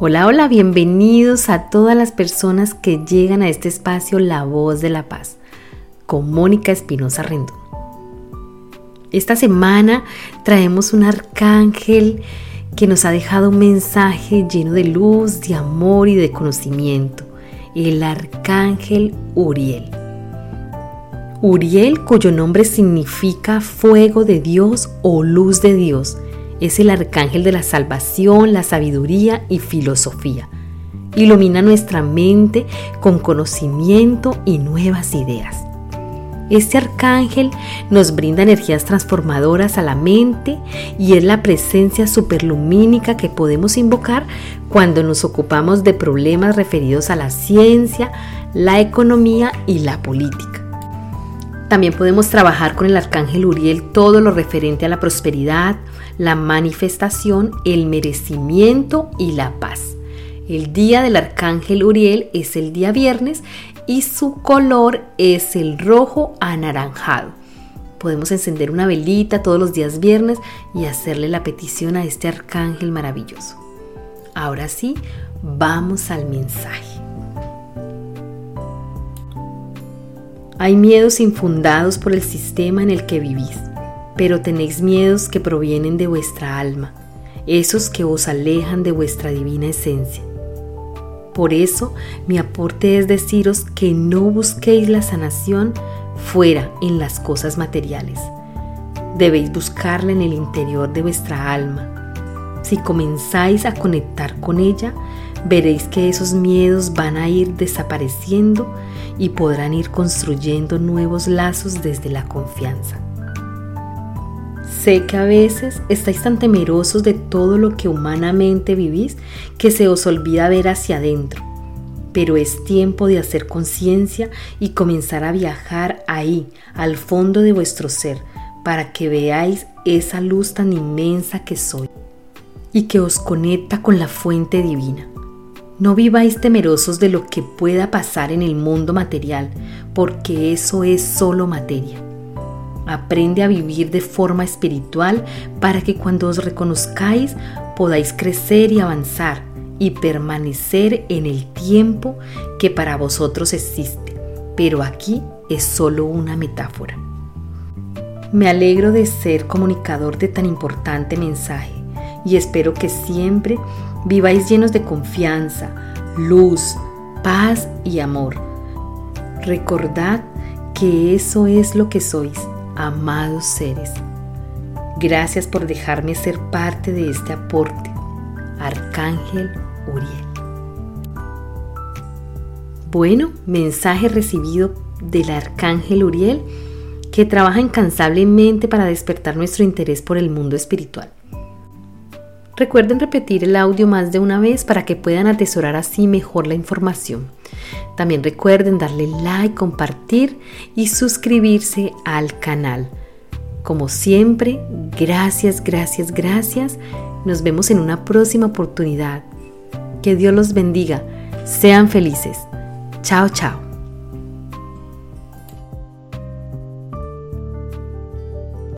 Hola, hola, bienvenidos a todas las personas que llegan a este espacio La Voz de la Paz con Mónica Espinosa Rendón. Esta semana traemos un arcángel que nos ha dejado un mensaje lleno de luz, de amor y de conocimiento, el arcángel Uriel. Uriel, cuyo nombre significa fuego de Dios o luz de Dios, es el arcángel de la salvación, la sabiduría y filosofía. Ilumina nuestra mente con conocimiento y nuevas ideas. Este arcángel nos brinda energías transformadoras a la mente y es la presencia superlumínica que podemos invocar cuando nos ocupamos de problemas referidos a la ciencia, la economía y la política. También podemos trabajar con el arcángel Uriel todo lo referente a la prosperidad, la manifestación, el merecimiento y la paz. El día del arcángel Uriel es el día viernes y su color es el rojo anaranjado. Podemos encender una velita todos los días viernes y hacerle la petición a este arcángel maravilloso. Ahora sí, vamos al mensaje. Hay miedos infundados por el sistema en el que vivís pero tenéis miedos que provienen de vuestra alma, esos que os alejan de vuestra divina esencia. Por eso mi aporte es deciros que no busquéis la sanación fuera en las cosas materiales. Debéis buscarla en el interior de vuestra alma. Si comenzáis a conectar con ella, veréis que esos miedos van a ir desapareciendo y podrán ir construyendo nuevos lazos desde la confianza. Sé que a veces estáis tan temerosos de todo lo que humanamente vivís que se os olvida ver hacia adentro, pero es tiempo de hacer conciencia y comenzar a viajar ahí, al fondo de vuestro ser, para que veáis esa luz tan inmensa que soy y que os conecta con la fuente divina. No viváis temerosos de lo que pueda pasar en el mundo material, porque eso es solo materia. Aprende a vivir de forma espiritual para que cuando os reconozcáis podáis crecer y avanzar y permanecer en el tiempo que para vosotros existe. Pero aquí es solo una metáfora. Me alegro de ser comunicador de tan importante mensaje y espero que siempre viváis llenos de confianza, luz, paz y amor. Recordad que eso es lo que sois amados seres. Gracias por dejarme ser parte de este aporte. Arcángel Uriel. Bueno, mensaje recibido del Arcángel Uriel que trabaja incansablemente para despertar nuestro interés por el mundo espiritual. Recuerden repetir el audio más de una vez para que puedan atesorar así mejor la información. También recuerden darle like, compartir y suscribirse al canal. Como siempre, gracias, gracias, gracias. Nos vemos en una próxima oportunidad. Que Dios los bendiga. Sean felices. Chao, chao.